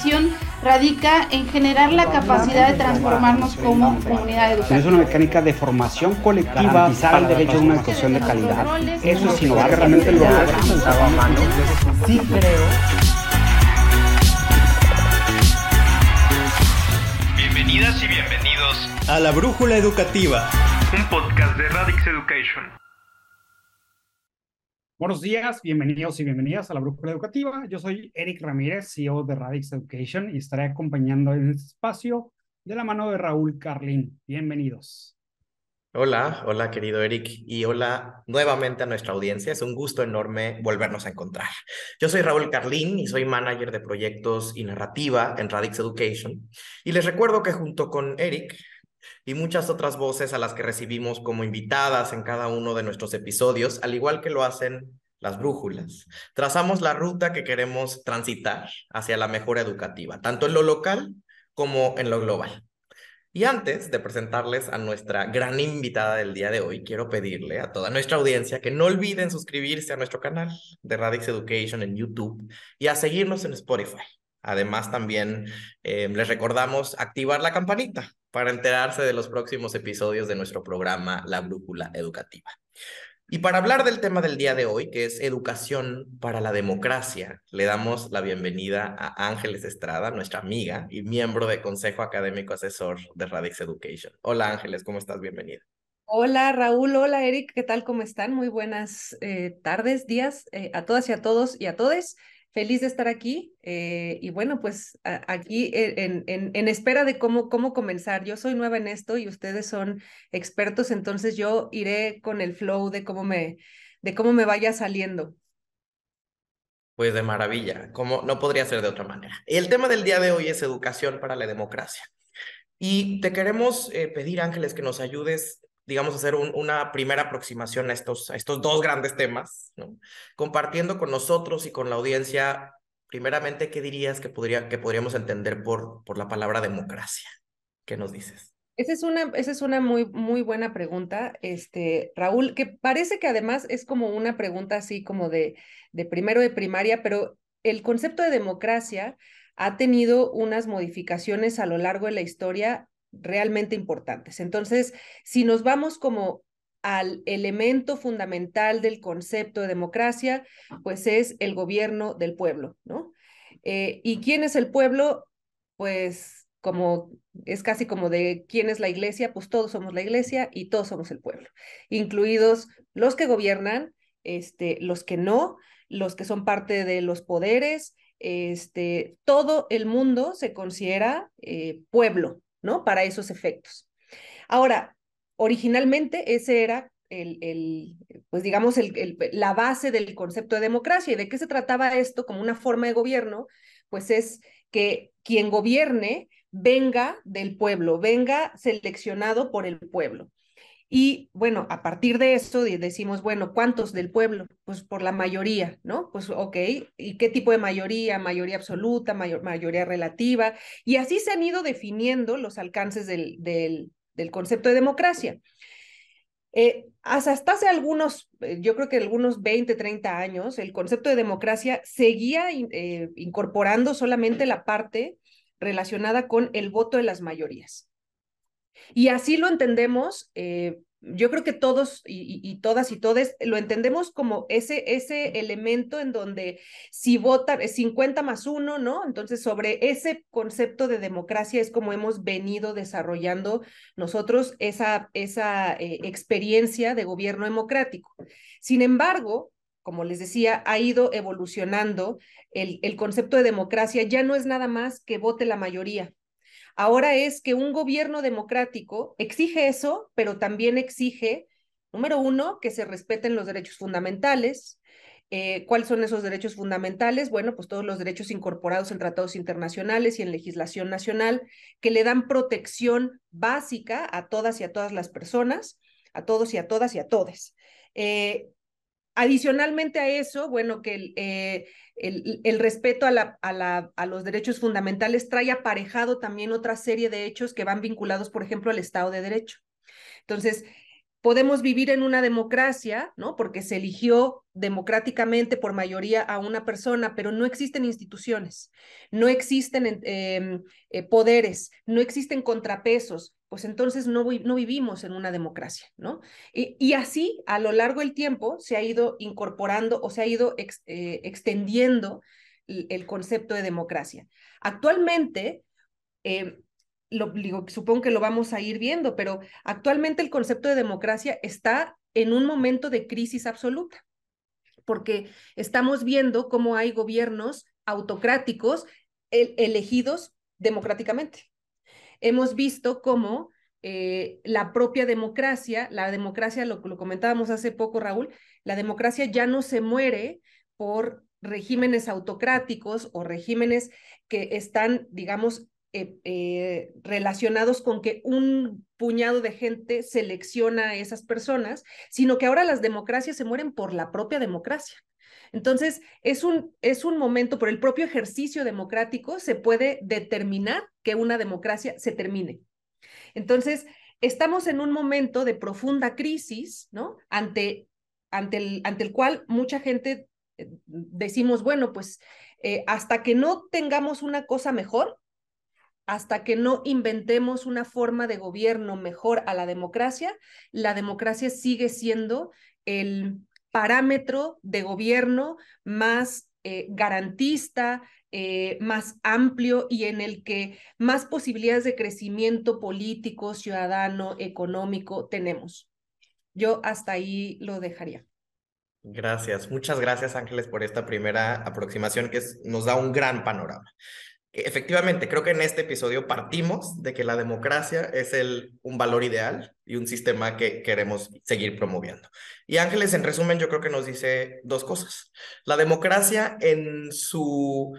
educación radica en generar la capacidad de transformarnos como comunidad educativa. Es una mecánica de formación colectiva para el derecho a una educación de calidad. Eso es innovar realmente lo Sí creo. Bienvenidas y bienvenidos a La Brújula Educativa, un podcast de Radix Education. Buenos días, bienvenidos y bienvenidas a la Brújula Educativa. Yo soy Eric Ramírez, CEO de Radix Education y estaré acompañando en este espacio de la mano de Raúl Carlín. Bienvenidos. Hola, hola querido Eric y hola nuevamente a nuestra audiencia. Es un gusto enorme volvernos a encontrar. Yo soy Raúl Carlín y soy manager de proyectos y narrativa en Radix Education. Y les recuerdo que junto con Eric y muchas otras voces a las que recibimos como invitadas en cada uno de nuestros episodios, al igual que lo hacen las brújulas. Trazamos la ruta que queremos transitar hacia la mejora educativa, tanto en lo local como en lo global. Y antes de presentarles a nuestra gran invitada del día de hoy, quiero pedirle a toda nuestra audiencia que no olviden suscribirse a nuestro canal de Radix Education en YouTube y a seguirnos en Spotify. Además, también eh, les recordamos activar la campanita para enterarse de los próximos episodios de nuestro programa La Brújula Educativa. Y para hablar del tema del día de hoy, que es educación para la democracia, le damos la bienvenida a Ángeles Estrada, nuestra amiga y miembro del Consejo Académico Asesor de Radix Education. Hola Ángeles, ¿cómo estás? Bienvenida. Hola Raúl, hola Eric, ¿qué tal? ¿Cómo están? Muy buenas eh, tardes, días eh, a todas y a todos y a todes. Feliz de estar aquí eh, y bueno, pues aquí en, en, en, espera de cómo, cómo comenzar. Yo soy nueva en esto y ustedes son expertos, entonces yo iré con el flow de cómo me, de cómo me vaya saliendo. Pues de maravilla, como no podría ser de otra manera. El tema del día de hoy es educación para la democracia. Y te queremos eh, pedir, Ángeles, que nos ayudes digamos, hacer una primera aproximación a estos, a estos dos grandes temas, compartiendo con nosotros y con la audiencia, primeramente, ¿qué dirías que, podría, que podríamos entender por, por la palabra democracia? ¿Qué nos dices? Esa es una, esa es una muy, muy buena pregunta, este, Raúl, que parece que además es como una pregunta así como de, de primero de primaria, pero el concepto de democracia ha tenido unas modificaciones a lo largo de la historia realmente importantes. Entonces, si nos vamos como al elemento fundamental del concepto de democracia, pues es el gobierno del pueblo, ¿no? Eh, ¿Y quién es el pueblo? Pues como es casi como de quién es la iglesia, pues todos somos la iglesia y todos somos el pueblo, incluidos los que gobiernan, este, los que no, los que son parte de los poderes, este, todo el mundo se considera eh, pueblo, ¿no? Para esos efectos. Ahora, originalmente ese era el, el pues digamos, el, la base del concepto de democracia. ¿Y de qué se trataba esto como una forma de gobierno? Pues es que quien gobierne venga del pueblo, venga seleccionado por el pueblo. Y bueno, a partir de eso decimos, bueno, ¿cuántos del pueblo? Pues por la mayoría, ¿no? Pues ok, ¿y qué tipo de mayoría? Mayoría absoluta, mayor, mayoría relativa. Y así se han ido definiendo los alcances del, del, concepto de democracia. Eh, hasta hace algunos, eh, yo creo que algunos 20, 30 años, el concepto de democracia seguía eh, incorporando solamente la parte relacionada con el voto de las mayorías. Y así lo entendemos, eh, yo creo que todos y, todas y todes lo entendemos como ese, ese elemento en donde si votan 50 más uno, ¿no? Entonces, sobre ese concepto de democracia es como hemos venido desarrollando nosotros esa, esa eh, experiencia de gobierno democrático. Sin embargo, como les decía, ha ido evolucionando el, el concepto de democracia, ya no es nada más que vote la mayoría, Ahora es que un gobierno democrático exige eso, pero también exige, número uno, que se respeten los derechos fundamentales. Eh, ¿Cuáles son esos derechos fundamentales? Bueno, pues todos los derechos incorporados en tratados internacionales y en legislación nacional que le dan protección básica a todas y a todas las personas, a todos y a todas y a todes. Eh, Adicionalmente a eso, bueno, que el, eh, el, respeto a, la, a, la, a, los derechos fundamentales trae aparejado también otra serie de hechos que van vinculados, por ejemplo, al Estado de Derecho. Entonces, podemos vivir en una democracia, ¿no? Porque se eligió democráticamente por mayoría a una persona, pero no existen instituciones, no existen eh, eh, poderes, no existen contrapesos, pues entonces no, no vivimos en una democracia, ¿no? Y, así, a lo largo del tiempo, se ha ido incorporando o se ha ido eh, extendiendo el, concepto de democracia. Actualmente, eh, lo, supongo que lo vamos a ir viendo, pero actualmente el concepto de democracia está en un momento de crisis absoluta, porque estamos viendo cómo hay gobiernos autocráticos el, elegidos democráticamente. Hemos visto cómo eh, la propia democracia, la democracia, lo, comentábamos hace poco, Raúl, la democracia ya no se muere por regímenes autocráticos o regímenes que están, digamos, eh, eh, relacionados con que un puñado de gente selecciona a esas personas, sino que ahora las democracias se mueren por la propia democracia. Entonces, es un, es un momento, por el propio ejercicio democrático, se puede determinar que una democracia se termine. Entonces, estamos en un momento de profunda crisis, ¿no? Ante, ante, el, ante el cual mucha gente eh, decimos, bueno, pues eh, hasta que no tengamos una cosa mejor, hasta que no inventemos una forma de gobierno mejor a la democracia, la democracia sigue siendo el parámetro de gobierno más eh, garantista, eh, más amplio y en el que más posibilidades de crecimiento político, ciudadano, económico tenemos. Yo hasta ahí lo dejaría. Gracias, muchas gracias Ángeles por esta primera aproximación que nos da un gran panorama. Efectivamente, creo que en este episodio partimos de que la democracia es un valor ideal y un sistema que queremos seguir promoviendo. Y Ángeles, en resumen, yo creo que nos dice dos cosas. La democracia en su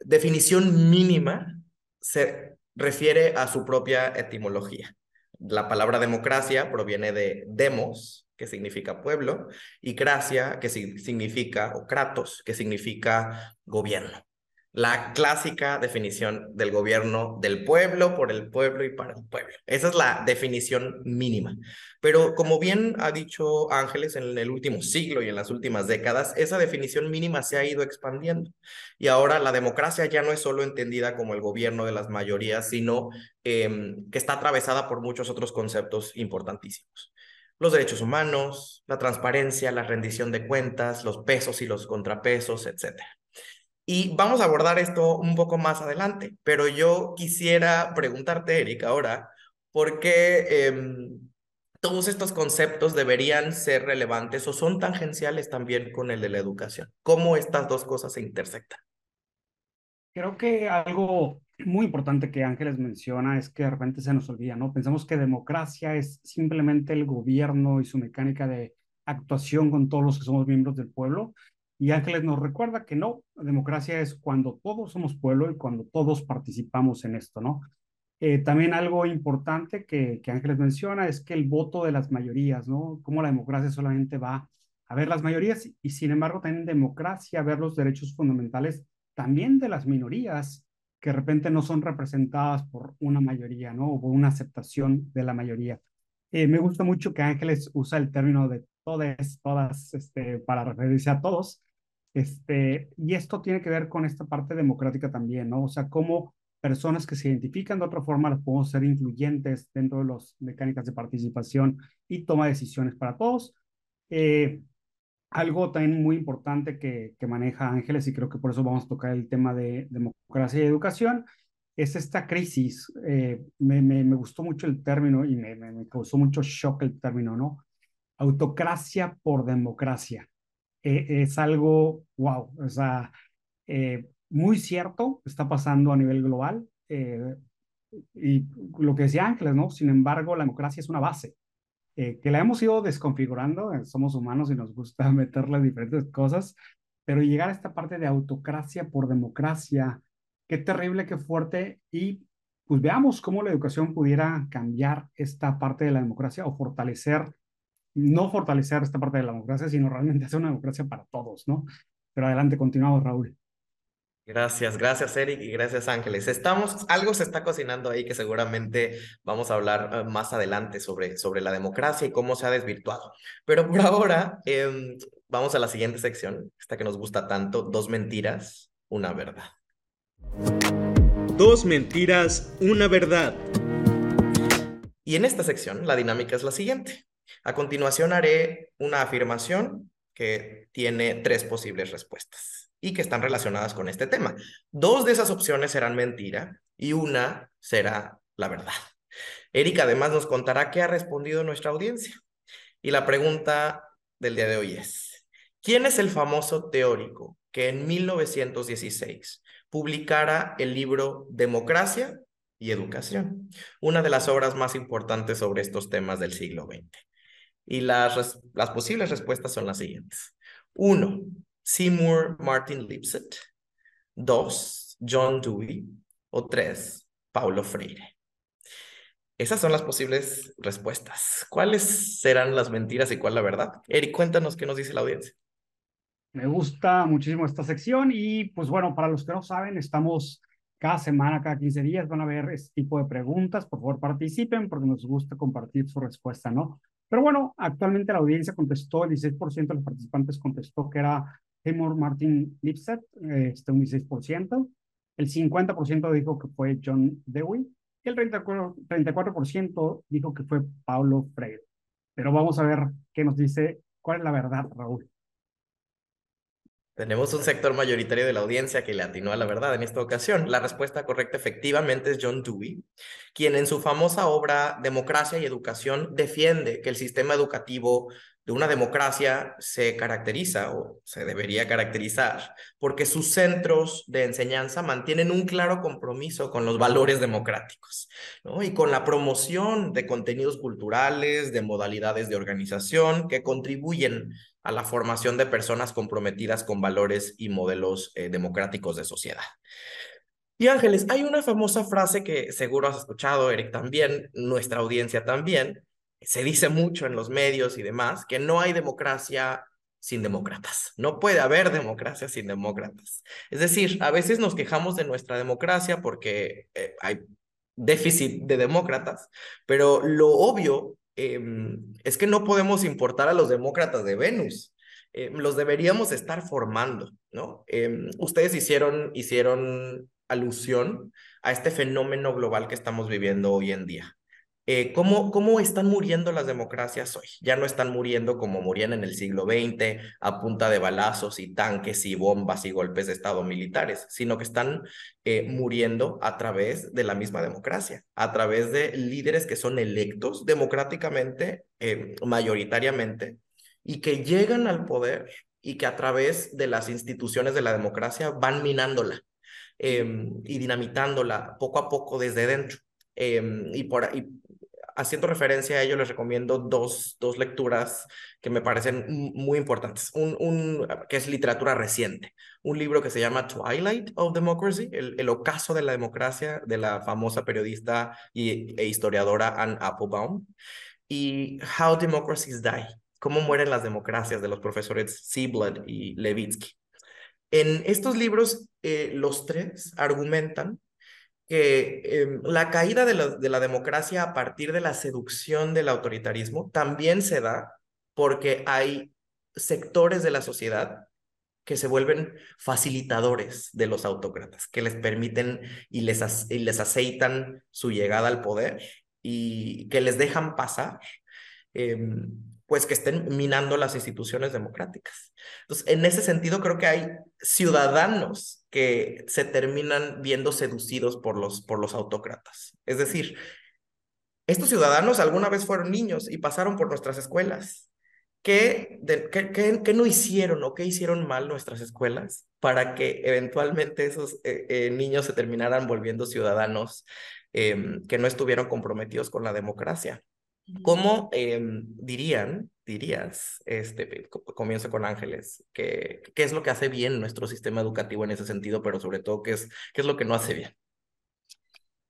definición mínima se refiere a su propia etimología. La palabra democracia proviene de demos, que significa pueblo, y cracia, que significa, o kratos, que significa gobierno la clásica definición del gobierno del pueblo, por el pueblo y para el pueblo. Esa es la definición mínima. Pero como bien ha dicho Ángeles en el último siglo y en las últimas décadas, esa definición mínima se ha ido expandiendo. Y ahora la democracia ya no es solo entendida como el gobierno de las mayorías, sino eh, que está atravesada por muchos otros conceptos importantísimos los derechos humanos, la transparencia, la rendición de cuentas, los pesos y los contrapesos, etcétera. Y vamos a abordar esto un poco más adelante, pero yo quisiera preguntarte, Eric, ahora, ¿por qué eh, todos estos conceptos deberían ser relevantes o son tangenciales también con el de la educación? ¿Cómo estas dos cosas se intersectan? Creo que algo muy importante que Ángeles menciona es que de repente se nos olvida, ¿no? Pensamos que democracia es simplemente el gobierno y su mecánica de actuación con todos los que somos miembros del pueblo, y Ángeles nos recuerda que no, democracia es cuando todos somos pueblo y cuando todos participamos en esto, ¿no? Eh, también algo importante que, que Ángeles menciona es que el voto de las mayorías, ¿no? Cómo la democracia solamente va a ver las mayorías y sin embargo también democracia, a ver los derechos fundamentales también de las minorías que de repente no son representadas por una mayoría, ¿no? O una aceptación de la mayoría. Eh, me gusta mucho que Ángeles usa el término de todas, todas, este, para referirse a todos, este, y esto tiene que ver con esta parte democrática también, ¿no? O sea, cómo personas que se identifican de otra forma las podemos ser incluyentes dentro de las mecánicas de participación y toma de decisiones para todos. Eh, algo también muy importante que, que, maneja Ángeles, y creo que por eso vamos a tocar el tema de democracia y educación, es esta crisis. Eh, me, me, me, gustó mucho el término y me, me, causó mucho shock el término, ¿no? Autocracia por democracia. Eh, es algo, wow, o sea, eh, muy cierto, está pasando a nivel global. Eh, y lo que decía Ángeles, ¿no? Sin embargo, la democracia es una base, que la hemos ido desconfigurando, somos humanos y nos gusta meterle diferentes cosas, pero llegar a esta parte de autocracia por democracia, qué terrible, qué fuerte, y pues veamos cómo la educación pudiera cambiar esta parte de la democracia o fortalecer no fortalecer esta parte de la democracia, sino realmente hacer una democracia para todos, ¿no? Pero adelante, continuamos, Raúl. Gracias, gracias Eric y gracias Ángeles. Estamos, algo se está cocinando ahí que seguramente vamos a hablar eh, más adelante sobre, sobre la democracia y cómo se ha desvirtuado. Pero por ahora em, vamos a la siguiente sección, esta que nos gusta tanto, dos mentiras, una verdad. Dos mentiras, una verdad. Y en esta sección la dinámica es la siguiente. A continuación haré una afirmación que tiene tres posibles respuestas y que están relacionadas con este tema. Dos de esas opciones serán mentira y una será la verdad. Erika además nos contará qué ha respondido nuestra audiencia. Y la pregunta del día de hoy es, ¿quién es el famoso teórico que en 1916 publicara el libro Democracia y Educación, una de las obras más importantes sobre estos temas del siglo XX? Y las, posibles respuestas son las siguientes. Uno, Seymour Martin Lipset. Dos, John Dewey. O tres, Paulo Freire. Esas son las posibles respuestas. ¿Cuáles serán las mentiras y cuál la verdad? Eric, cuéntanos qué nos dice la audiencia. Me gusta muchísimo esta sección y pues bueno, para los que no saben, estamos cada semana, cada 15 días, van a ver este tipo de preguntas. Por favor, participen porque nos gusta compartir su respuesta, ¿no? Pero bueno, actualmente la audiencia contestó, el 16% de los participantes contestó que era Seymour Martin Lipset, este, un 16%. El 50% dijo que fue John Dewey y el 34%, 34 dijo que fue Paulo Freire. Pero vamos a ver qué nos dice, cuál es la verdad, Raúl. Tenemos un sector mayoritario de la audiencia que le atinó a la verdad en esta ocasión. La respuesta correcta efectivamente es John Dewey, quien en su famosa obra Democracia y Educación defiende que el sistema educativo de una democracia se caracteriza o se debería caracterizar porque sus centros de enseñanza mantienen un claro compromiso con los valores democráticos ¿no? y con la promoción de contenidos culturales, de modalidades de organización que contribuyen a la formación de personas comprometidas con valores y modelos eh, democráticos de sociedad. Y Ángeles, hay una famosa frase que seguro has escuchado, Eric, también, nuestra audiencia también, se dice mucho en los medios y demás que no hay democracia sin demócratas. No puede haber democracia sin demócratas. Es decir, a veces nos quejamos de nuestra democracia porque eh, hay déficit de demócratas, pero lo obvio em, es que no podemos importar a los demócratas de Venus. Em, los deberíamos estar formando, ¿no? Em, ustedes hicieron, hicieron alusión a este fenómeno global que estamos viviendo hoy en día. Eh, ¿cómo, ¿cómo, están muriendo las democracias hoy? Ya no están muriendo como morían en el siglo XX, a punta de balazos y tanques y bombas y golpes de Estado militares, sino que están eh, muriendo a través de la misma democracia, a través de líderes que son electos democráticamente, eh, mayoritariamente, y que llegan al poder y que a través de las instituciones de la democracia van minándola em, y dinamitándola poco a poco desde dentro. Em, y, por, y haciendo referencia a ello, les recomiendo dos, dos lecturas que me parecen muy importantes. Un, que es literatura reciente. Un libro que se llama Twilight of Democracy, el, el ocaso de la democracia, de la famosa periodista y, e historiadora Anne Applebaum. Y How Democracies Die, cómo mueren las democracias, de los profesores Seablad y Levitsky. En estos libros, eh, los tres argumentan que em, la caída de la, de la democracia a partir de la seducción del autoritarismo también se da porque hay sectores de la sociedad que se vuelven facilitadores de los autócratas, que les permiten y les, y les aceitan su llegada al poder y que les dejan pasar. Eh, pues que estén minando las instituciones democráticas. Entonces, en ese sentido, creo que hay ciudadanos que se terminan viendo seducidos por los, por los autócratas. Es decir, estos ciudadanos alguna vez fueron niños y pasaron por nuestras escuelas. ¿Qué, qué, no hicieron o qué hicieron mal nuestras escuelas para que eventualmente esos eh, eh, niños se terminaran volviendo ciudadanos em, que no estuvieron comprometidos con la democracia? ¿Cómo em, dirían, dirías, este, comienzo con Ángeles, que, qué es lo que hace bien nuestro sistema educativo en ese sentido, pero sobre todo, qué es, qué es lo que no hace bien?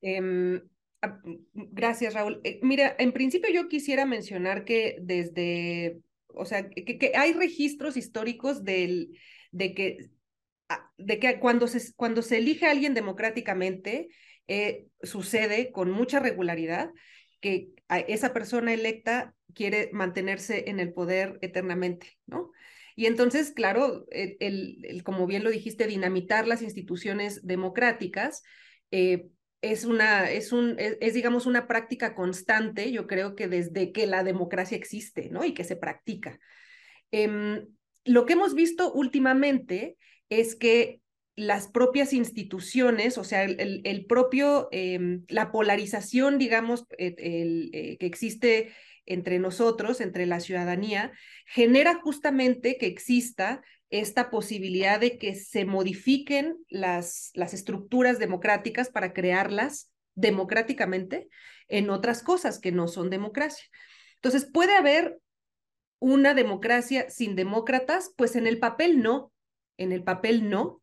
Em, ah, gracias, Raúl. Eh, mira, en principio yo quisiera mencionar que desde, o sea, que, que hay registros históricos del, de que de que cuando se, cuando se elige a alguien democráticamente, eh, sucede con mucha regularidad que esa persona electa quiere mantenerse en el poder eternamente, ¿no? Y entonces, claro, el, como bien lo dijiste, dinamitar las instituciones democráticas eh, es una, es un, es, digamos una práctica constante, yo creo que desde que la democracia existe, ¿no? Y que se practica. Em, lo que hemos visto últimamente es que las propias instituciones, o sea, el, propio, em, la polarización, digamos, eh, eh, que existe entre nosotros, entre la ciudadanía, genera justamente que exista esta posibilidad de que se modifiquen las, las estructuras democráticas para crearlas democráticamente en otras cosas que no son democracia. Entonces, ¿puede haber una democracia sin demócratas? Pues en el papel no, en el papel no,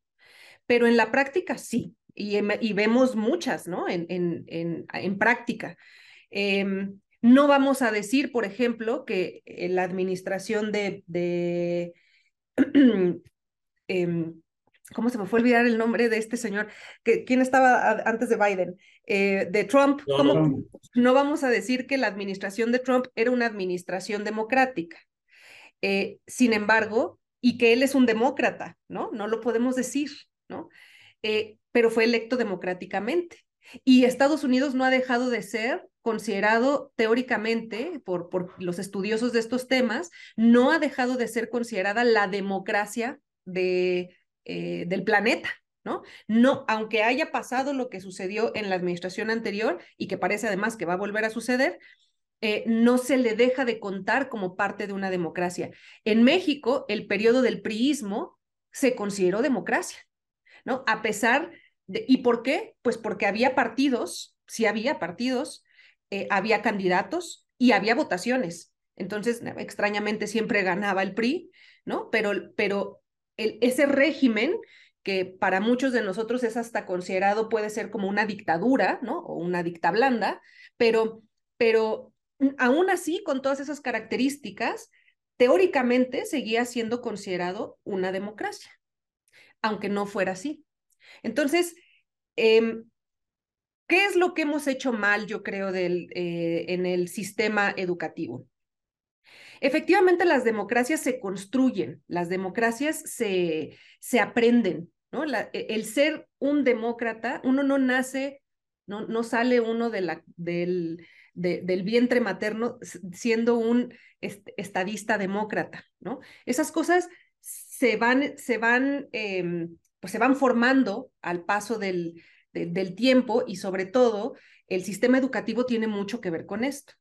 pero en la práctica sí, y, y vemos muchas, ¿no? En, en, en, en práctica. Em, no vamos a decir, por ejemplo, que la administración de, de em, ¿cómo se me fue a olvidar el nombre de este señor? ¿Quién estaba antes de Biden? Eh, de Trump. ¿cómo? No vamos a decir que la administración de Trump era una administración democrática. Eh, sin embargo, y que él es un demócrata, ¿no? No lo podemos decir, ¿no? Eh, pero fue electo democráticamente. Y Estados Unidos no ha dejado de ser considerado teóricamente por, por los estudiosos de estos temas, no ha dejado de ser considerada la democracia de, eh, del planeta. ¿No? No, aunque haya pasado lo que sucedió en la administración anterior y que parece además que va a volver a suceder, eh, no se le deja de contar como parte de una democracia. En México, el periodo del priismo se consideró democracia, ¿no? A pesar de, ¿y por qué? Pues porque había partidos, sí había partidos eh, había candidatos y había votaciones. Entonces, extrañamente siempre ganaba el PRI, ¿no? Pero, pero ese régimen que para muchos de nosotros es hasta considerado, puede ser como una dictadura, ¿no? O una dicta blanda, pero, pero aún así, con todas esas características, teóricamente seguía siendo considerado una democracia, aunque no fuera así. Entonces, eh, ¿Qué es lo que hemos hecho mal, yo creo, eh, en el sistema educativo? Efectivamente, las democracias se construyen, las democracias se, se aprenden, ¿no? E, el ser un demócrata, uno no nace, no, no sale uno del, del vientre materno siendo un estadista demócrata, ¿no? Esas cosas se van, se van, em, pues se van formando al paso del, del tiempo y sobre todo el sistema educativo tiene mucho que ver con esto.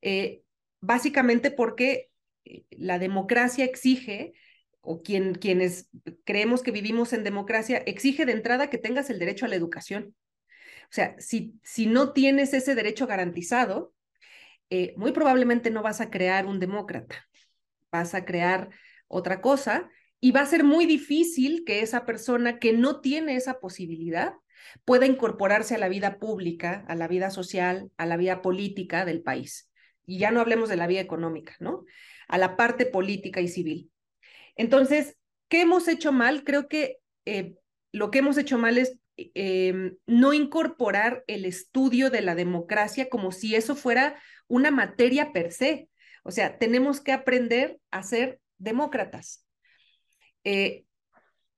Eh, básicamente porque eh, la democracia exige, o quien, quienes creemos que vivimos en democracia, exige de entrada que tengas el derecho a la educación. O sea, si, si no tienes ese derecho garantizado, eh, muy probablemente no vas a crear un demócrata, vas a crear otra cosa y va a ser muy difícil que esa persona que no tiene esa posibilidad pueda incorporarse a la vida pública, a la vida social, a la vida política del país. Y ya no hablemos de la vida económica, ¿no? A la parte política y civil. Entonces, ¿qué hemos hecho mal? Creo que eh, lo que hemos hecho mal es em, no incorporar el estudio de la democracia como si eso fuera una materia per se. O sea, tenemos que aprender a ser demócratas. Eh,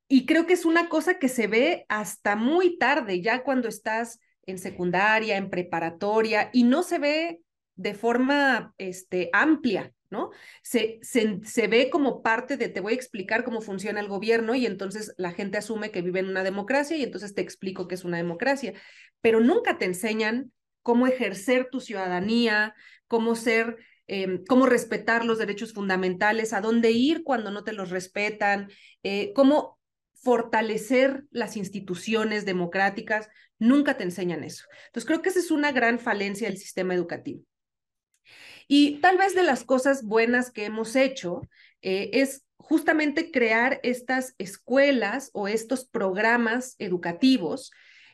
y creo que es una cosa que se ve hasta muy tarde, ya cuando estás en secundaria, en preparatoria, y no se ve de forma este, amplia, ¿no? Se, se, se, ve como parte de, te voy a explicar cómo funciona el gobierno y entonces la gente asume que vive en una democracia y entonces te explico qué es una democracia, pero nunca te enseñan cómo ejercer tu ciudadanía, cómo ser, em, cómo respetar los derechos fundamentales, a dónde ir cuando no te los respetan, eh, cómo fortalecer las instituciones democráticas, nunca te enseñan eso. Entonces, creo que esa es una gran falencia del sistema educativo. Y tal vez de las cosas buenas que hemos hecho eh, es justamente crear estas escuelas o estos programas educativos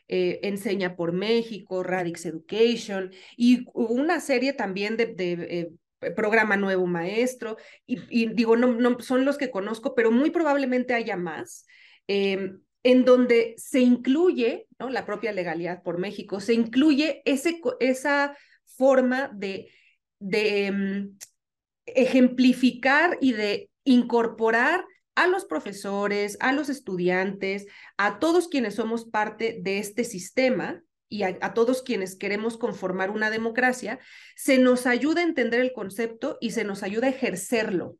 eh, Enseña por México, Radix Education y una serie también de, eh, programa Nuevo Maestro, y, digo, no, son los que conozco, pero muy probablemente haya más em, en donde se incluye, la propia legalidad por México, se incluye ese, esa forma de, de em, ejemplificar y de incorporar a los profesores, a los estudiantes, a todos quienes somos parte de este sistema y a, todos quienes queremos conformar una democracia, se nos ayuda a entender el concepto y se nos ayuda a ejercerlo.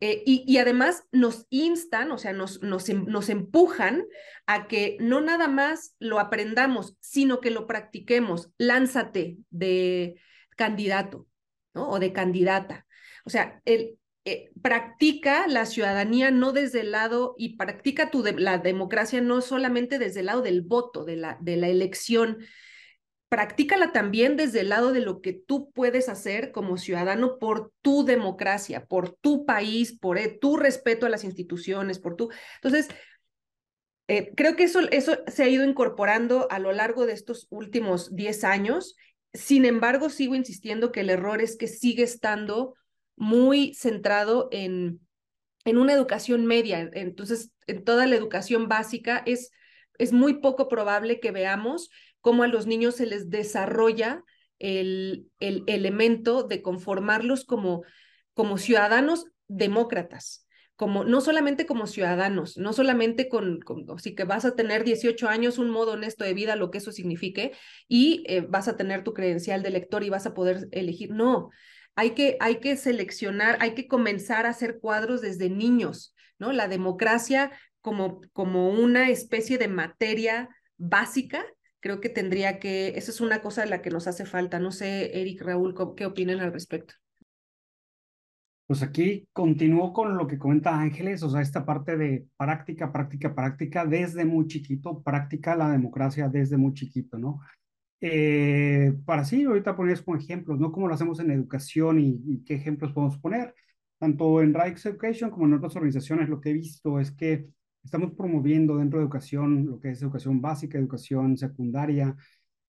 Eh, y, además nos instan, o sea, nos, nos, em, nos empujan a que no nada más lo aprendamos, sino que lo practiquemos. Lánzate de candidato. O de candidata. O sea, el, eh, practica la ciudadanía no desde el lado y practica tu la democracia no solamente desde el lado del voto, de la, de la elección, practícala también desde el lado de lo que tú puedes hacer como ciudadano por tu democracia, por tu país, por eh, tu respeto a las instituciones, por tu... Entonces, eh, creo que eso, eso se ha ido incorporando a lo largo de estos últimos 10 años. Sin embargo, sigo insistiendo que el error es que sigue estando muy centrado en, en una educación media. Entonces, en toda la educación básica es, es muy poco probable que veamos cómo a los niños se les desarrolla el, el elemento de conformarlos como, como ciudadanos demócratas. Como, no solamente como ciudadanos, no solamente con, con que vas a tener 18 años, un modo honesto de vida, lo que eso signifique, y eh, vas a tener tu credencial de lector y vas a poder elegir. No, hay que, hay que seleccionar, hay que comenzar a hacer cuadros desde niños, ¿no? La democracia como, como una especie de materia básica, creo que tendría que, esa es una cosa de la que nos hace falta. No sé, Eric, Raúl, ¿qué opinan al respecto? Pues aquí continúo con lo que comenta Ángeles, o sea, esta parte de práctica, práctica, práctica, desde muy chiquito, práctica la democracia desde muy chiquito, ¿no? Eh, para sí, ahorita pones como ejemplos, ¿no? Cómo lo hacemos en educación y, qué ejemplos podemos poner. Tanto en Rights Education como en otras organizaciones, lo que he visto es que estamos promoviendo dentro de educación lo que es educación básica, educación secundaria,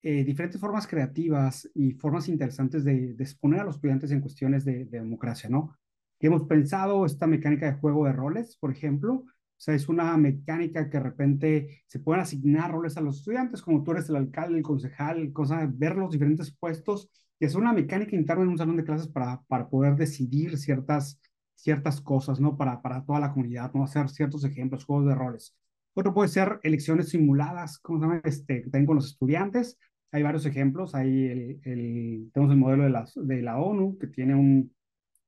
eh, diferentes formas creativas y formas interesantes de, exponer a los estudiantes en cuestiones de, de democracia, ¿no? Hemos pensado esta mecánica de juego de roles, por ejemplo, sea, es una mecánica que de repente se pueden asignar roles a los estudiantes, como tú eres el alcalde, el concejal, cosa, ver los diferentes puestos, y es una mecánica interna en un salón de clases para, para poder decidir ciertas, ciertas cosas, ¿no? Para, para toda la comunidad, ¿no? Hacer ciertos ejemplos, juegos de roles. Otro puede ser elecciones simuladas, ¿cómo se llama? Este, que tengo con los estudiantes. Hay varios ejemplos. Hay el, el, tenemos el modelo de la, de la ONU, que tiene un,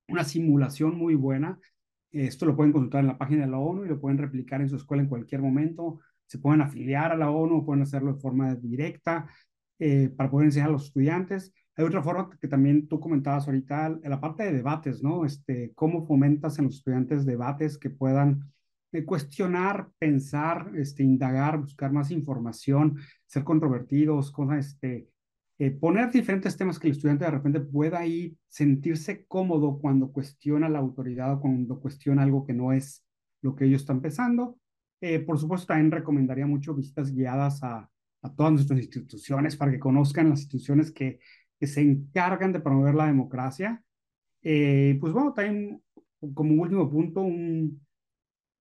una simulación muy buena esto lo pueden consultar en la página de la ONU y lo pueden replicar en su escuela en cualquier momento. Se pueden afiliar a la ONU, pueden hacerlo de forma directa eh, para poder enseñar a los estudiantes. Hay otra forma que también tú comentabas ahorita, la parte de debates, ¿no? Este, ¿Cómo fomentas en los estudiantes debates que puedan eh, cuestionar, pensar, este, indagar, buscar más información, ser controvertidos, cosas, este, eh, poner diferentes temas que el estudiante de repente pueda ahí sentirse cómodo cuando cuestiona la autoridad o cuando cuestiona algo que no es lo que ellos están pensando. Eh, por supuesto, también recomendaría mucho visitas guiadas a, a, todas nuestras instituciones para que conozcan las instituciones que, que se encargan de promover la democracia. Eh, pues bueno, también como último punto, un,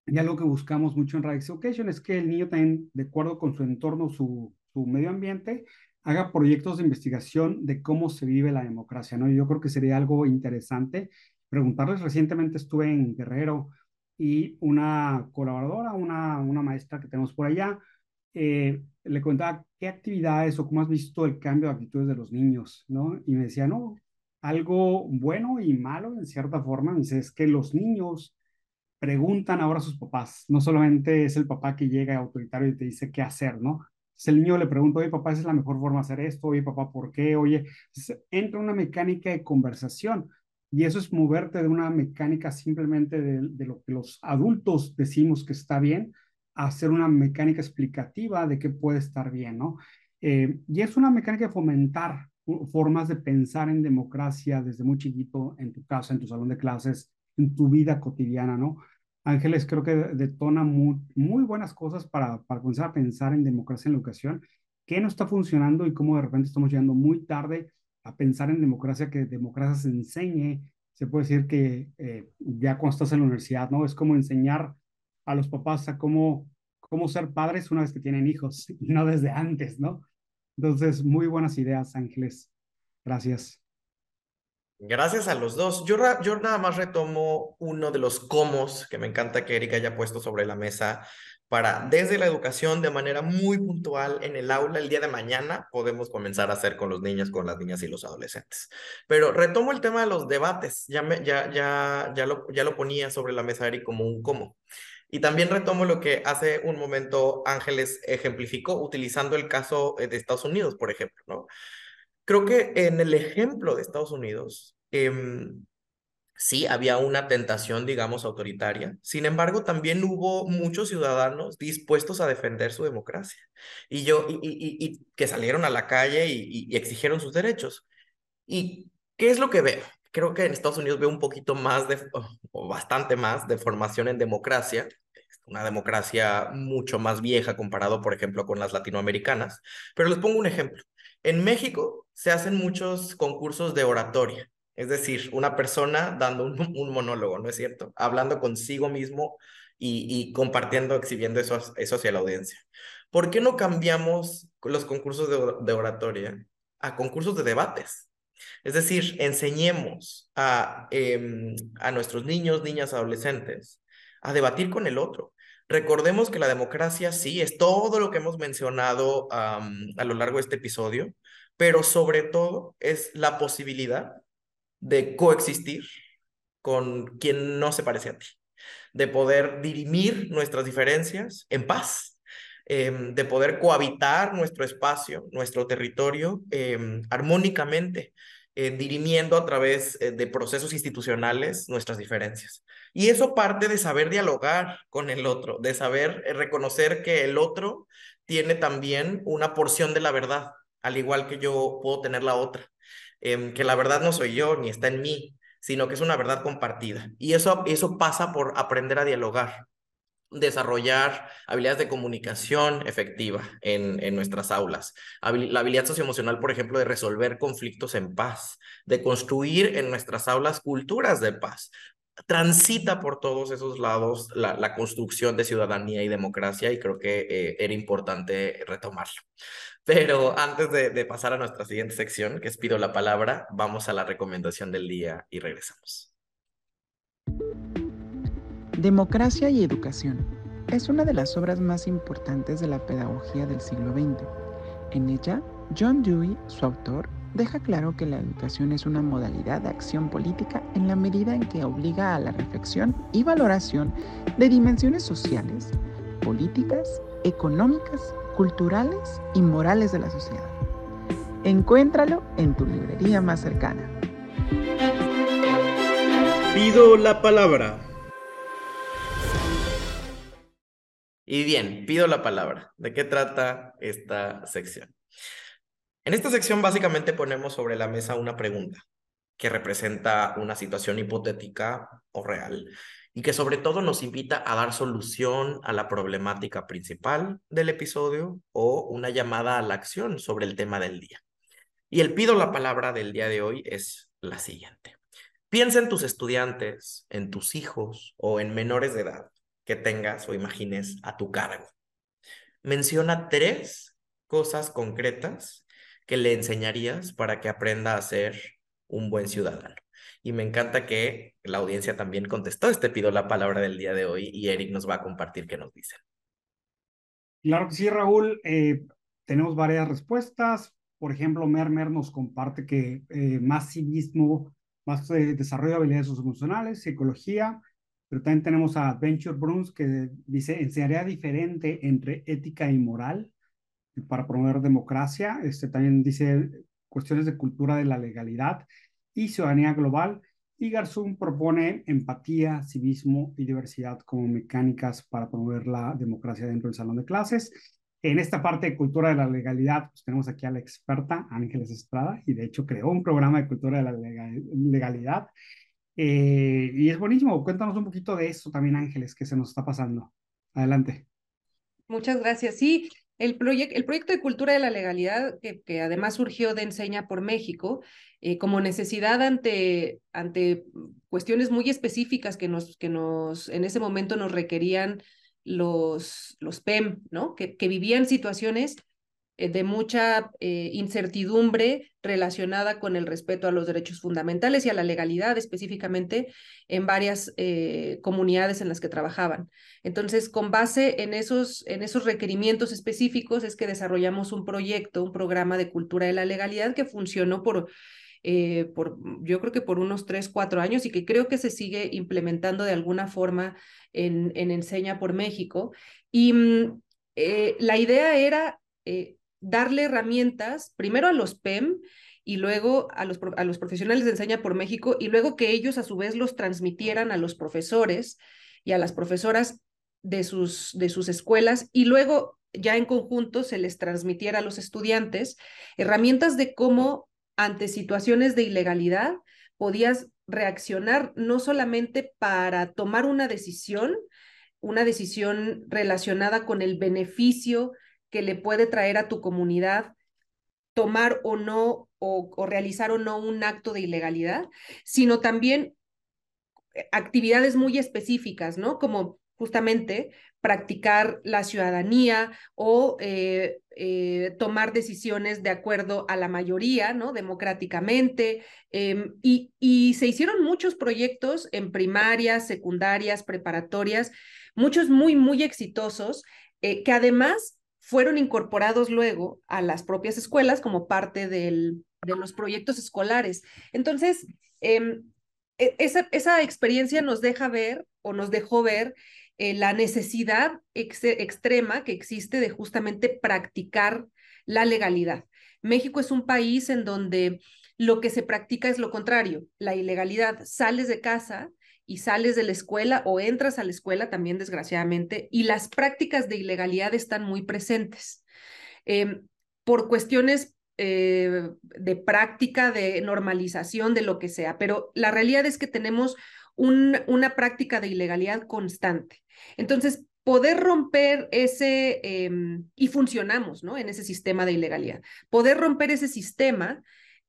y algo que buscamos mucho en Radix Education es que el niño también, de acuerdo con su entorno, su, su medio ambiente, haga proyectos de investigación de cómo se vive la democracia, ¿no? Yo creo que sería algo interesante preguntarles. Recientemente estuve en Guerrero y una colaboradora, una, una maestra que tenemos por allá, eh, le contaba qué actividades o cómo has visto el cambio de actitudes de los niños, ¿no? Y me decía, no, algo bueno y malo en cierta forma. Me dice, es que los niños preguntan ahora a sus papás, no solamente es el papá que llega autoritario y te dice qué hacer, ¿no? El niño le pregunta, oye, papá, esa es la mejor forma de hacer esto, oye, papá, ¿por qué? Oye, entra una mecánica de conversación y eso es moverte de una mecánica simplemente de, lo que los adultos decimos que está bien a hacer una mecánica explicativa de qué puede estar bien, ¿no? Eh, y es una mecánica de fomentar formas de pensar en democracia desde muy chiquito, en tu casa, en tu salón de clases, en tu vida cotidiana, ¿no? Ángeles creo que detona muy, buenas cosas para, para comenzar a pensar en democracia en la educación, qué no está funcionando y cómo de repente estamos llegando muy tarde a pensar en democracia, que democracia se enseñe, se puede decir que eh, ya cuando estás en la universidad, ¿no? Es como enseñar a los papás a cómo cómo ser padres una vez que tienen hijos, y no desde antes, ¿no? Entonces, muy buenas ideas, Ángeles. Gracias. Gracias a los dos. Yo, yo nada más retomo uno de los cómo que me encanta que Erika haya puesto sobre la mesa para desde la educación de manera muy puntual en el aula el día de mañana podemos comenzar a hacer con los niños, con las niñas y los adolescentes. Pero retomo el tema de los debates, ya, me, ya, ya, ya, lo, ya lo ponía sobre la mesa Eric como un cómo. Y también retomo lo que hace un momento Ángeles ejemplificó utilizando el caso eh, de Estados Unidos, por ejemplo, ¿no? Creo que en el ejemplo de Estados Unidos, eh, sí había una tentación, digamos, autoritaria. Sin embargo, también hubo muchos ciudadanos dispuestos a defender su democracia y yo y, y, que salieron a la calle y, exigieron sus derechos. ¿Y qué es lo que veo? Creo que en Estados Unidos veo un poquito más de, o bastante más de formación en democracia, una democracia mucho más vieja comparado, por ejemplo, con las latinoamericanas. Pero les pongo un ejemplo. En México se hacen muchos concursos de oratoria es decir, una persona dando un, monólogo, ¿no es cierto? Hablando consigo mismo y, compartiendo, exhibiendo eso, eso hacia la audiencia. ¿Por qué no cambiamos los concursos de, oratoria a concursos de debates? Es decir, enseñemos a, em, a nuestros niños, niñas, adolescentes a debatir con el otro. Recordemos que la democracia sí es todo lo que hemos mencionado a lo largo de este episodio, pero sobre todo es la posibilidad de coexistir con quien no se parece a ti, de poder dirimir nuestras diferencias en paz, em, de poder cohabitar nuestro espacio, nuestro territorio em, armónicamente, eh, dirimiendo a través eh, de procesos institucionales nuestras diferencias. Y eso parte de saber dialogar con el otro, de saber eh, reconocer que el otro tiene también una porción de la verdad, al igual que yo puedo tener la otra. Em, que la verdad no soy yo ni está en mí, sino que es una verdad compartida. Y eso, eso pasa por aprender a dialogar, desarrollar habilidades de comunicación efectiva en, en nuestras aulas. La habilidad socioemocional, por ejemplo, de resolver conflictos en paz, de construir en nuestras aulas culturas de paz. Transita por todos esos lados la, la construcción de ciudadanía y democracia y creo que eh, era importante retomarlo. Pero antes de, pasar a nuestra siguiente sección, que es Pido la Palabra, vamos a la recomendación del día y regresamos. Democracia y Educación es una de las obras más importantes de la pedagogía del siglo XX. En ella, John Dewey, su autor, deja claro que la educación es una modalidad de acción política en la medida en que obliga a la reflexión y valoración de dimensiones sociales, políticas, económicas culturales y morales de la sociedad. Encuéntralo en tu librería más cercana. Pido la palabra. Y bien, pido la palabra. ¿De qué trata esta sección? En esta sección básicamente ponemos sobre la mesa una pregunta que representa una situación hipotética o real y que sobre todo nos invita a dar solución a la problemática principal del episodio o una llamada a la acción sobre el tema del día. Y el pido la palabra del día de hoy es la siguiente. Piensa en tus estudiantes, en tus hijos o en menores de edad que tengas o imagines a tu cargo. Menciona tres cosas concretas que le enseñarías para que aprenda a ser un buen ciudadano. Y me encanta que la audiencia también contestó este pido la palabra del día de hoy y Eric nos va a compartir qué nos dicen. Claro que sí, Raúl. Eh, tenemos varias respuestas. Por ejemplo, Mermer nos comparte que eh, más civismo, más eh, desarrollo de habilidades emocionales, psicología, pero también tenemos a Adventure Bruns que dice enseñaría diferente entre ética y moral para promover democracia. Este también dice cuestiones de cultura de la legalidad y ciudadanía global. Y Garzón propone empatía, civismo y diversidad como mecánicas para promover la democracia dentro del salón de clases. En esta parte de cultura de la legalidad, pues tenemos aquí a la experta Ángeles Estrada, y de hecho creó un programa de cultura de la legalidad. Eh, y es buenísimo. Cuéntanos un poquito de eso también, Ángeles, que se nos está pasando. Adelante. Muchas gracias. Sí, el, el proyecto de cultura de la legalidad, que, que además surgió de Enseña por México, eh, como necesidad ante, ante cuestiones muy específicas que, nos, que nos, en ese momento nos requerían los, los PEM, ¿no? Que, que vivían situaciones de mucha eh, incertidumbre relacionada con el respeto a los derechos fundamentales y a la legalidad específicamente en varias eh, comunidades en las que trabajaban. Entonces, con base en esos, en esos requerimientos específicos es que desarrollamos un proyecto, un programa de cultura de la legalidad que funcionó por, por yo creo que por unos tres, cuatro años y que creo que se sigue implementando de alguna forma en, en Enseña por México. Y mm, la idea era darle herramientas primero a los PEM y luego a los, a los profesionales de enseña por México y luego que ellos a su vez los transmitieran a los profesores y a las profesoras de sus, de sus escuelas y luego ya en conjunto se les transmitiera a los estudiantes herramientas de cómo ante situaciones de ilegalidad podías reaccionar no solamente para tomar una decisión, una decisión relacionada con el beneficio que le puede traer a tu comunidad tomar o no o, realizar o no un acto de ilegalidad, sino también eh, actividades muy específicas, ¿no? Como justamente practicar la ciudadanía o eh, eh, tomar decisiones de acuerdo a la mayoría, ¿no? Democráticamente. Em, y, y se hicieron muchos proyectos en primarias, secundarias, preparatorias, muchos muy, muy exitosos, que además fueron incorporados luego a las propias escuelas como parte del, de los proyectos escolares. Entonces, em, e, esa, esa, experiencia nos deja ver o nos dejó ver eh, la necesidad extrema que existe de justamente practicar la legalidad. México es un país en donde lo que se practica es lo contrario, la ilegalidad. Sales de casa y sales de la escuela o entras a la escuela también, desgraciadamente, y las prácticas de ilegalidad están muy presentes. Em, por cuestiones eh, de práctica, de normalización, de lo que sea, pero la realidad es que tenemos una práctica de ilegalidad constante. Entonces, poder romper ese, em, y funcionamos, ¿no? En ese sistema de ilegalidad, poder romper ese sistema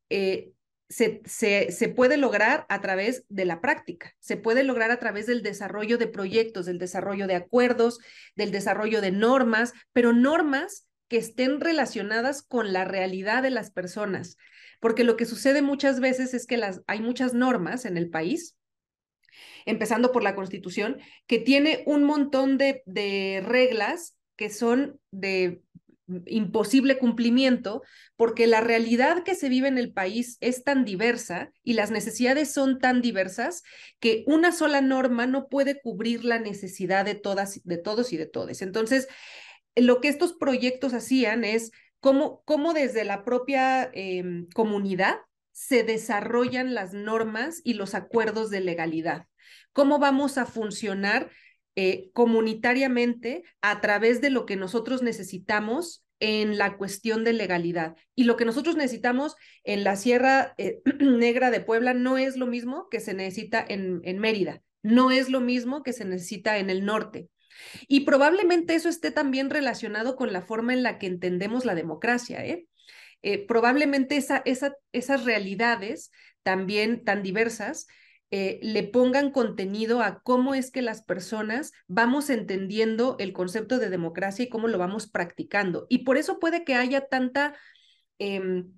eh, se, puede lograr a través de la práctica, se puede lograr a través del desarrollo de proyectos, del desarrollo de acuerdos, del desarrollo de normas, pero normas que estén relacionadas con la realidad de las personas, porque lo que sucede muchas veces es que las, hay muchas normas en el país, empezando por la Constitución, que tiene un montón de reglas que son de imposible cumplimiento, porque la realidad que se vive en el país es tan diversa y las necesidades son tan diversas que una sola norma no puede cubrir la necesidad de todas, de todos y de todes. Entonces, lo que estos proyectos hacían es cómo, cómo desde la propia em, comunidad se desarrollan las normas y los acuerdos de legalidad. ¿Cómo vamos a funcionar eh, comunitariamente a través de lo que nosotros necesitamos en la cuestión de legalidad. Y lo que nosotros necesitamos en la Sierra eh, Negra de Puebla no es lo mismo que se necesita en, Mérida, no es lo mismo que se necesita en el norte. Y probablemente eso esté también relacionado con la forma en la que entendemos la democracia. ¿eh? probablemente esa, esa, esas realidades también tan diversas eh, le pongan contenido a cómo es que las personas vamos entendiendo el concepto de democracia y cómo lo vamos practicando. Y por eso puede que haya tanta em,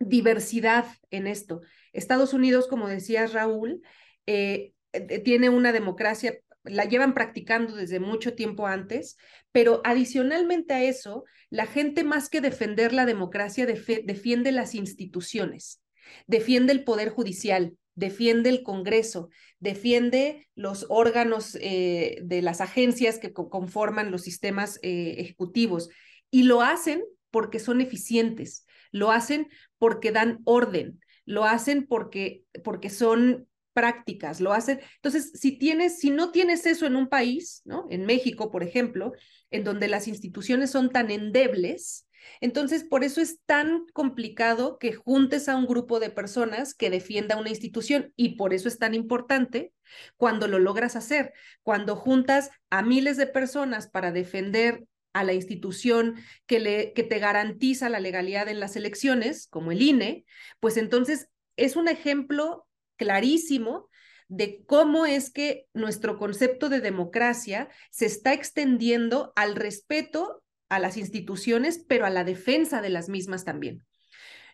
diversidad en esto. Estados Unidos, como decía Raúl, eh, eh, tiene una democracia, la llevan practicando desde mucho tiempo antes, pero adicionalmente a eso, la gente más que defender la democracia defiende las instituciones, defiende el poder judicial, defiende el Congreso, defiende los órganos eh, de las agencias que conforman los sistemas eh, ejecutivos y lo hacen porque son eficientes, lo hacen porque dan orden, lo hacen porque, porque son prácticas, lo hacen. Entonces, si tienes, si no tienes eso en un país, ¿no? En México, por ejemplo, en donde las instituciones son tan endebles, entonces, por eso es tan complicado que juntes a un grupo de personas que defienda una institución y por eso es tan importante cuando lo logras hacer, cuando juntas a miles de personas para defender a la institución que, le, que te garantiza la legalidad en las elecciones, como el INE, pues entonces es un ejemplo clarísimo de cómo es que nuestro concepto de democracia se está extendiendo al respeto a las instituciones, pero a la defensa de las mismas también.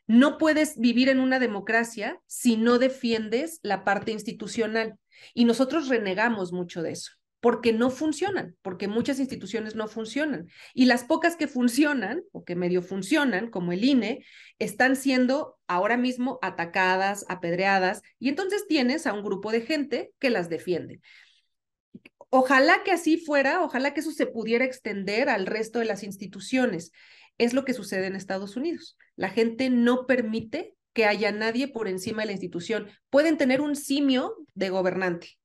No puedes vivir en una democracia si no defiendes la parte institucional. Y nosotros renegamos mucho de eso, porque no funcionan, porque muchas instituciones no funcionan. Y las pocas que funcionan, o que medio funcionan, como el INE, están siendo ahora mismo atacadas, apedreadas, y entonces tienes a un grupo de gente que las defiende. Ojalá que así fuera, ojalá que eso se pudiera extender al resto de las instituciones. Es lo que sucede en Estados Unidos. La gente no permite que haya nadie por encima de la institución. Pueden tener un simio de gobernante,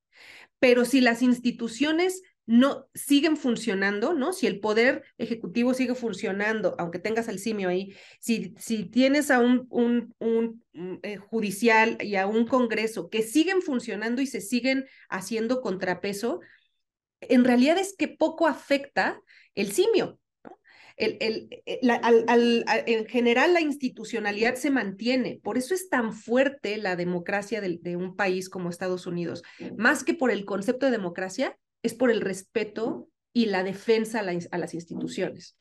pero si las instituciones no siguen funcionando, ¿no? Si el poder ejecutivo sigue funcionando, aunque tengas el simio ahí, si, tienes a un, un eh, judicial y a un congreso que siguen funcionando y se siguen haciendo contrapeso, en realidad es que poco afecta el simio. El, el, eh, al, en general la institucionalidad se mantiene, por eso es tan fuerte la democracia de, un país como Estados Unidos, más que por el concepto de democracia, es por el respeto y la defensa a, la, a las instituciones.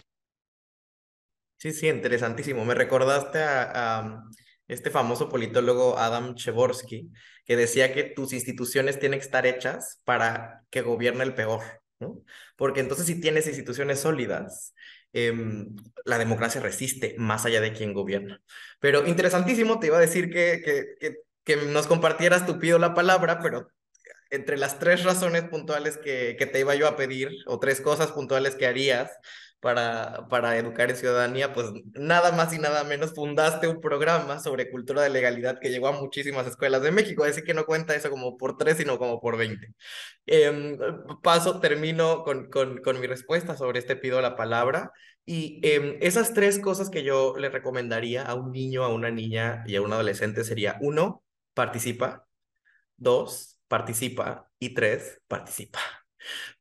Sí, sí, interesantísimo. Me recordaste a este famoso politólogo Adam Chevorsky, que decía que tus instituciones tienen que estar hechas para que gobierne el peor, ¿no? Porque entonces si tienes instituciones sólidas, eh, la democracia resiste más allá de quien gobierna. Pero interesantísimo, te iba a decir que, que, que, que nos compartieras tu pido la palabra, pero entre las tres razones puntuales que, que te iba yo a pedir, o tres cosas puntuales que harías, para, para educar en ciudadanía, pues nada más y nada menos fundaste un programa sobre cultura de legalidad que llegó a muchísimas escuelas de México, así que no cuenta eso como por tres, sino como por veinte. Eh, paso, termino con, con, con, mi respuesta sobre este pido la palabra. Y eh, esas tres cosas que yo le recomendaría a un niño, a una niña y a un adolescente sería, uno, participa, dos, participa y tres, participa.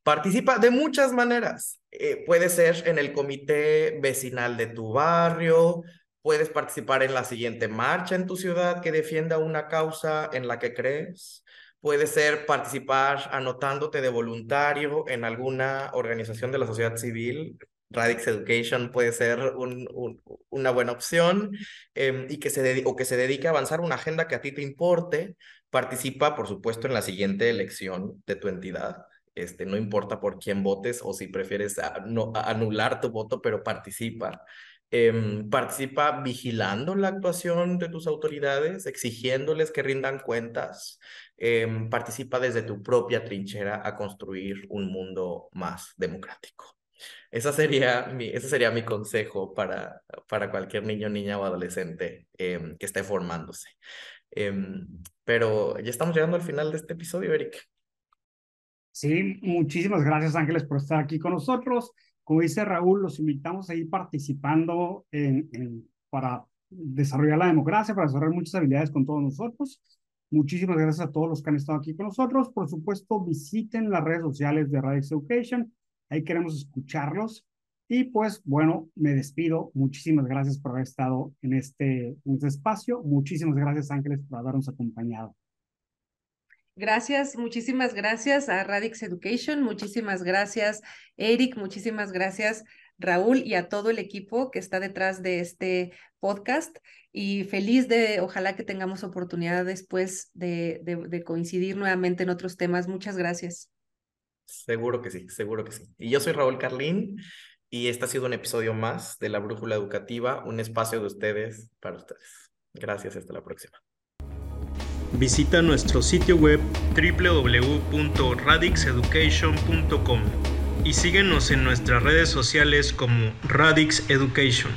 Participa de muchas maneras. Eh, puede ser en el comité vecinal de tu barrio, puedes participar en la siguiente marcha en tu ciudad que defienda una causa en la que crees. Puede ser participar anotándote de voluntario en alguna organización de la sociedad civil. Radix Education puede ser un, un, una buena opción eh, y que se o que se dedique a avanzar una agenda que a ti te importe. Participa, por supuesto, en la siguiente elección de tu entidad. Este, no importa por quién votes o si prefieres a, no, a anular tu voto, pero participa. Eh, participa vigilando la actuación de tus autoridades, exigiéndoles que rindan cuentas. Eh, participa desde tu propia trinchera a construir un mundo más democrático. Esa sería mi, ese sería mi consejo para, para cualquier niño, niña o adolescente eh, que esté formándose. pero ya estamos llegando al final de este episodio, Eric. Sí, muchísimas gracias Ángeles por estar aquí con nosotros. Como dice Raúl, los invitamos a ir participando en, para desarrollar la democracia, para desarrollar muchas habilidades con todos nosotros. Muchísimas gracias a todos los que han estado aquí con nosotros. Por supuesto, visiten las redes sociales de Radix Education. Ahí queremos escucharlos. Y pues bueno, me despido. Muchísimas gracias por haber estado en este, en este espacio. Muchísimas gracias Ángeles por habernos acompañado. Gracias, muchísimas gracias a Radix Education, muchísimas gracias Eric, muchísimas gracias Raúl y a todo el equipo que está detrás de este podcast y feliz de, ojalá que tengamos oportunidad después de, coincidir nuevamente en otros temas. Muchas gracias. Seguro que sí, seguro que sí. Y yo soy Raúl Carlín y este ha sido un episodio más de La Brújula Educativa, un espacio de ustedes para ustedes. Gracias, hasta la próxima. Visita nuestro sitio web www.radixeducation.com y síguenos en nuestras redes sociales como Radix Education.